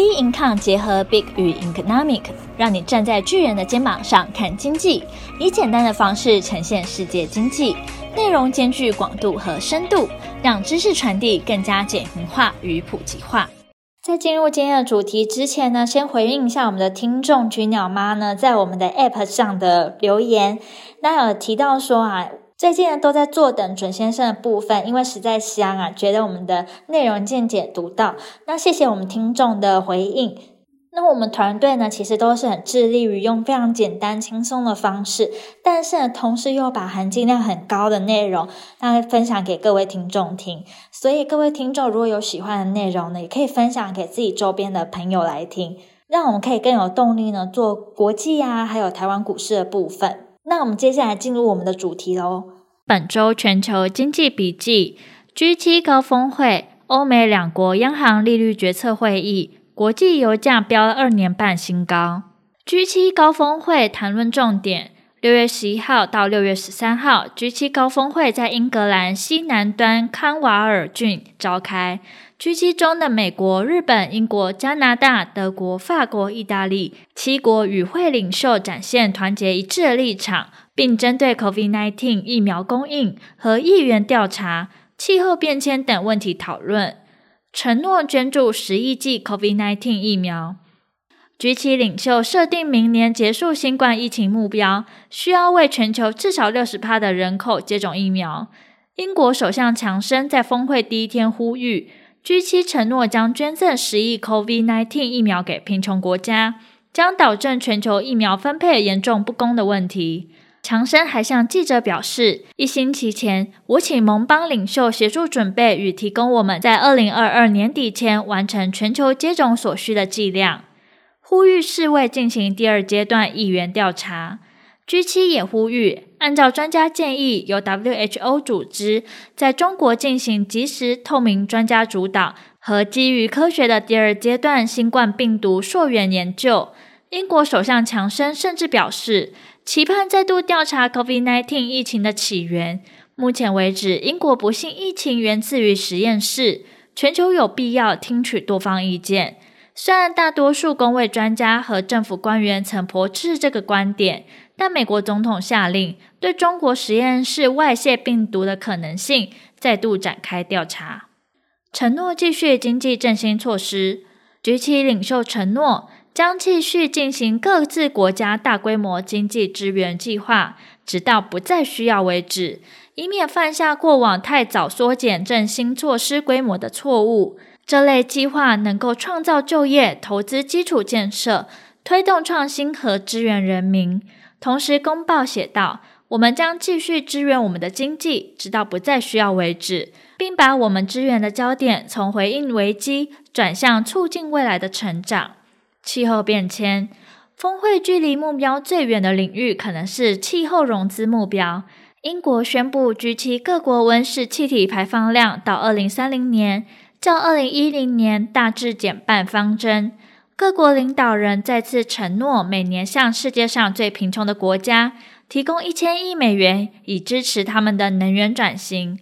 B Income 结合 Big 与 Economic，让你站在巨人的肩膀上看经济，以简单的方式呈现世界经济，内容兼具广度和深度，让知识传递更加简明化与普及化。在进入今天的主题之前呢，先回应一下我们的听众菊鸟妈呢，在我们的 App 上的留言，那有提到说啊。最近呢，都在坐等准先生的部分，因为实在香啊，觉得我们的内容见解独到。那谢谢我们听众的回应。那我们团队呢，其实都是很致力于用非常简单轻松的方式，但是呢，同时又把含金量很高的内容，那分享给各位听众听。所以各位听众如果有喜欢的内容呢，也可以分享给自己周边的朋友来听，让我们可以更有动力呢，做国际啊，还有台湾股市的部分。那我们接下来进入我们的主题喽。本周全球经济笔记：G7 高峰会，欧美两国央行利率决策会议，国际油价飙了二年半新高。G7 高峰会谈论重点：六月十一号到六月十三号，G7 高峰会在英格兰西南端康瓦尔郡召开。G7 中的美国、日本、英国、加拿大、德国、法国、意大利七国与会领袖展现团结一致的立场，并针对 COVID-19 疫苗供应和议员调查、气候变迁等问题讨论，承诺捐助十亿剂 COVID-19 疫苗。G7 领袖设定明年结束新冠疫情目标，需要为全球至少六十趴的人口接种疫苗。英国首相强生在峰会第一天呼吁。G7 承诺将捐赠十亿 COVID-19 疫苗给贫穷国家，将导致全球疫苗分配严重不公的问题。强生还向记者表示，一星期前，我请盟邦领袖协助准备与提供我们在二零二二年底前完成全球接种所需的剂量，呼吁世卫进行第二阶段议员调查。G7 也呼吁，按照专家建议，由 WHO 组织在中国进行及时、透明、专家主导和基于科学的第二阶段新冠病毒溯源研究。英国首相强生甚至表示，期盼再度调查 COVID-19 疫情的起源。目前为止，英国不幸疫情源自于实验室，全球有必要听取多方意见。虽然大多数公卫专家和政府官员曾驳斥这个观点。但美国总统下令对中国实验室外泄病毒的可能性再度展开调查，承诺继续经济振兴措施。G7 领袖承诺将继续进行各自国家大规模经济支援计划，直到不再需要为止，以免犯下过往太早缩减振兴措施规模的错误。这类计划能够创造就业、投资基础建设、推动创新和支援人民。同时，公报写道：“我们将继续支援我们的经济，直到不再需要为止，并把我们支援的焦点从回应危机转向促进未来的成长。”气候变迁峰会距离目标最远的领域可能是气候融资目标。英国宣布，G7 各国温室气体排放量到二零三零年较二零一零年大致减半方针。各国领导人再次承诺，每年向世界上最贫穷的国家提供一千亿美元，以支持他们的能源转型。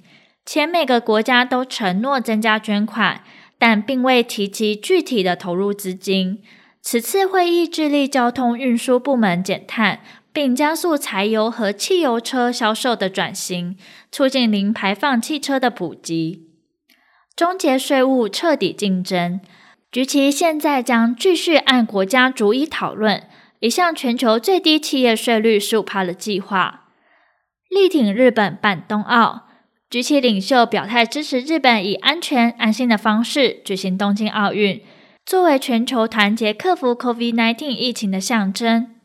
且每个国家都承诺增加捐款，但并未提及具体的投入资金。此次会议致力交通运输部门减碳，并加速柴油和汽油车销售的转型，促进零排放汽车的普及，终结税务，彻底竞争。G7 现在将继续按国家逐一讨论一项全球最低企业税率十五趴的计划，力挺日本办冬奥。G7 领袖表态支持日本以安全安心的方式举行东京奥运，作为全球团结克服 COVID-19 疫情的象征。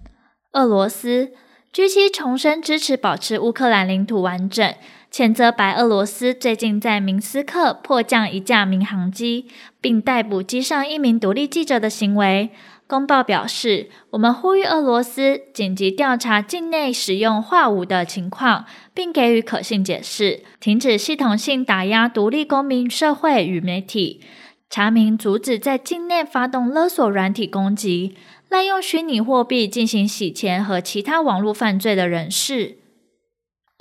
俄罗斯 G7 重申支持保持乌克兰领土完整。谴责白俄罗斯最近在明斯克迫降一架民航机，并逮捕机上一名独立记者的行为。公报表示，我们呼吁俄罗斯紧急调查境内使用化武的情况，并给予可信解释，停止系统性打压独立公民社会与媒体，查明阻止在境内发动勒索软体攻击、滥用虚拟货币进行洗钱和其他网络犯罪的人士。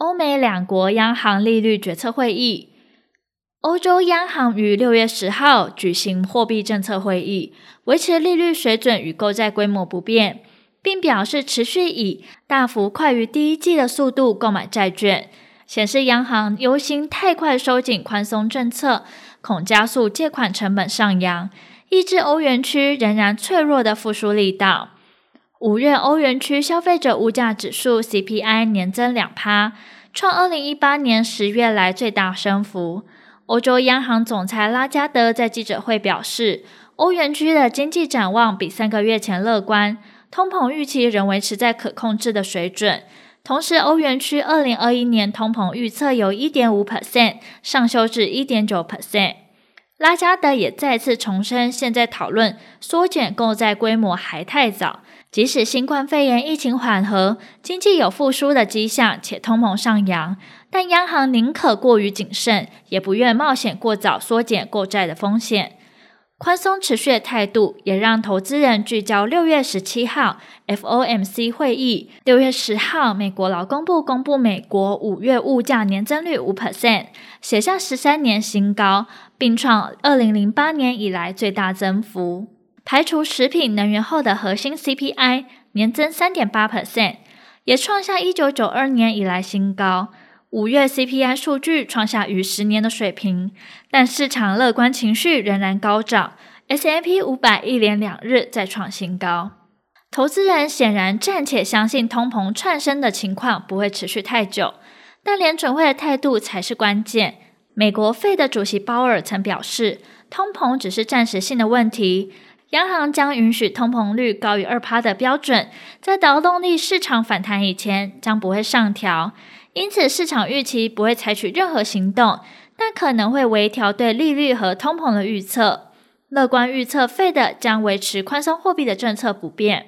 欧美两国央行利率决策会议，欧洲央行于六月十号举行货币政策会议，维持利率水准与购债规模不变，并表示持续以大幅快于第一季的速度购买债券，显示央行忧心太快收紧宽松政策，恐加速借款成本上扬，抑制欧元区仍然脆弱的复苏力道。五月欧元区消费者物价指数 CPI 年增两趴，创二零一八年十月来最大升幅。欧洲央行总裁拉加德在记者会表示，欧元区的经济展望比三个月前乐观，通膨预期仍维持在可控制的水准。同时，欧元区二零二一年通膨预测由一点五 percent 上修至一点九 percent。拉加德也再次重申，现在讨论缩减购债规模还太早。即使新冠肺炎疫情缓和，经济有复苏的迹象，且通膨上扬，但央行宁可过于谨慎，也不愿冒险过早缩减购债的风险。宽松持续的态度，也让投资人聚焦六月十七号 FOMC 会议。六月十号，美国劳工部公布美国五月物价年增率五 percent，写下十三年新高，并创二零零八年以来最大增幅。排除食品能源后的核心 CPI 年增三点八 percent，也创下一九九二年以来新高。五月 CPI 数据创下逾十年的水平，但市场乐观情绪仍然高涨。S&P 五百一连两日再创新高，投资人显然暂且相信通膨窜升的情况不会持续太久，但联准会的态度才是关键。美国费的主席鲍尔曾表示，通膨只是暂时性的问题。央行将允许通膨率高于二趴的标准，在劳动力市场反弹以前将不会上调，因此市场预期不会采取任何行动，但可能会微调对利率和通膨的预测。乐观预测，Fed 将维持宽松货币的政策不变。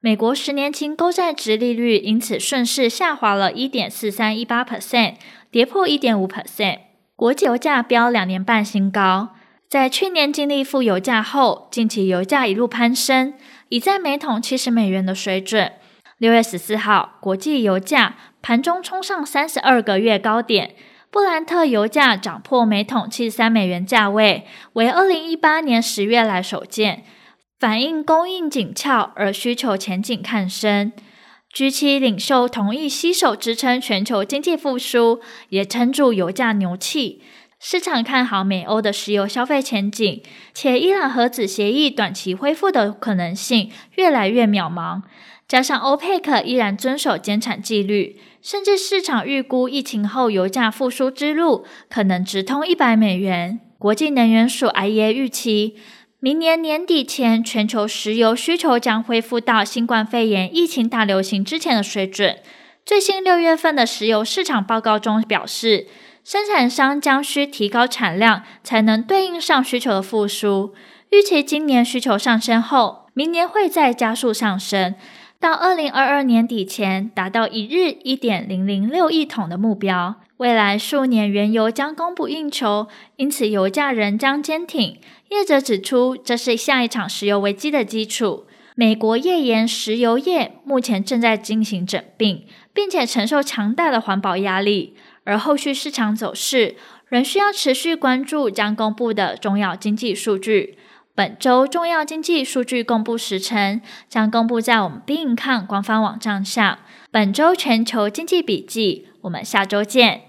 美国十年期公债殖利率因此顺势下滑了一点四三一八 percent，跌破一点五 percent。国际油价飙两年半新高。在去年经历负油价后，近期油价一路攀升，已在每桶七十美元的水准。六月十四号，国际油价盘中冲上三十二个月高点，布兰特油价涨破每桶七十三美元价位，为二零一八年十月来首见，反映供应紧俏而需求前景看升。G7 领袖同意携手支撑全球经济复苏，也撑住油价牛气。市场看好美欧的石油消费前景，且伊朗核子协议短期恢复的可能性越来越渺茫。加上欧佩克依然遵守减产纪律，甚至市场预估疫情后油价复苏之路可能直通一百美元。国际能源署 IEA 预期，明年年底前全球石油需求将恢复到新冠肺炎疫情大流行之前的水准。最新六月份的石油市场报告中表示，生产商将需提高产量，才能对应上需求的复苏。预期今年需求上升后，明年会再加速上升，到二零二二年底前达到一日一点零零六亿桶的目标。未来数年原油将供不应求，因此油价仍将坚挺。业者指出，这是下一场石油危机的基础。美国页岩石油业目前正在进行整并，并且承受强大的环保压力。而后续市场走势仍需要持续关注将公布的重要经济数据。本周重要经济数据公布时程将公布在我们并看官方网站上。本周全球经济笔记，我们下周见。